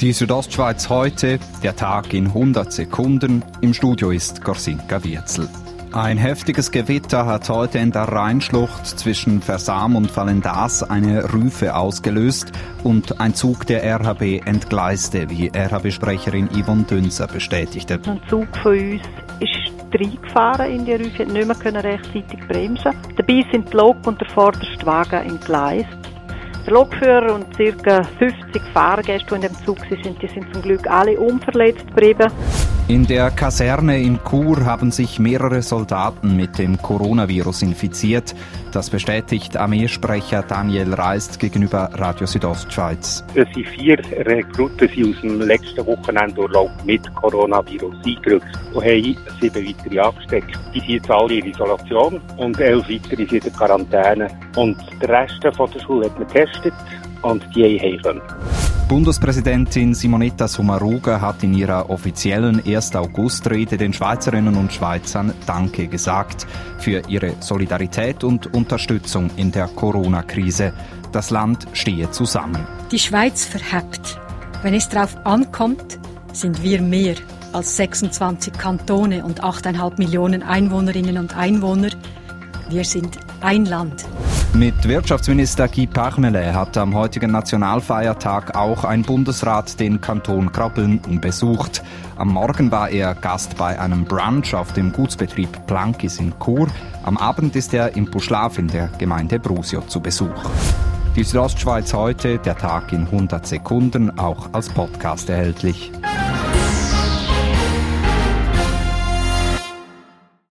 Die Südostschweiz heute, der Tag in 100 Sekunden. Im Studio ist Gorsinka Wirzel. Ein heftiges Gewitter hat heute in der Rheinschlucht zwischen Versam und Fallendas eine Rüfe ausgelöst und ein Zug der RHB entgleiste, wie RHB-Sprecherin Yvonne Dünser bestätigte. Ein Zug von uns ist reingefahren in die Rüfe, hat nicht mehr rechtzeitig bremsen. Dabei sind die Lok und der vorderste Wagen entgleist. Lokführer und ca. 50 Fahrgäste, die in dem Zug sind, die sind zum Glück alle unverletzt geblieben. In der Kaserne in Chur haben sich mehrere Soldaten mit dem Coronavirus infiziert. Das bestätigt Armeesprecher Daniel Reist gegenüber Radio Südostschweiz. Es sind vier Rekruten aus dem letzten Wochenendurlaub mit Coronavirus eingerückt und haben sieben weitere angesteckt. Die sind jetzt alle in Isolation und elf weitere sind in Quarantäne. Und der Rest der Schule hat man getestet und die haben können. Bundespräsidentin Simonetta Sommaruga hat in ihrer offiziellen 1. August-Rede den Schweizerinnen und Schweizern Danke gesagt für ihre Solidarität und Unterstützung in der Corona-Krise. Das Land stehe zusammen. Die Schweiz verhebt. Wenn es darauf ankommt, sind wir mehr als 26 Kantone und 8,5 Millionen Einwohnerinnen und Einwohner. Wir sind ein Land. Mit Wirtschaftsminister Guy Parmelin hat am heutigen Nationalfeiertag auch ein Bundesrat den Kanton Graubünden besucht. Am Morgen war er Gast bei einem Brunch auf dem Gutsbetrieb Plankis in Chur. Am Abend ist er im Puschlaf in der Gemeinde Brusio zu Besuch. Die Südostschweiz heute, der Tag in 100 Sekunden, auch als Podcast erhältlich.